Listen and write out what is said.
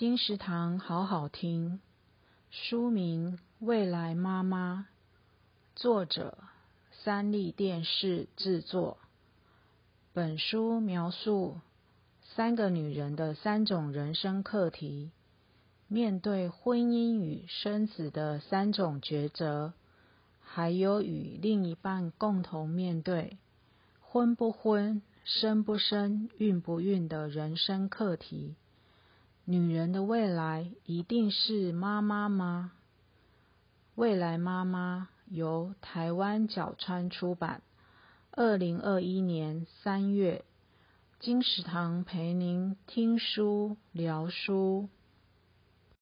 金石堂好好听，书名《未来妈妈》，作者三立电视制作。本书描述三个女人的三种人生课题，面对婚姻与生子的三种抉择，还有与另一半共同面对婚不婚、生不生、孕不孕的人生课题。女人的未来一定是妈妈吗？未来妈妈由台湾角川出版，二零二一年三月。金石堂陪您听书聊书。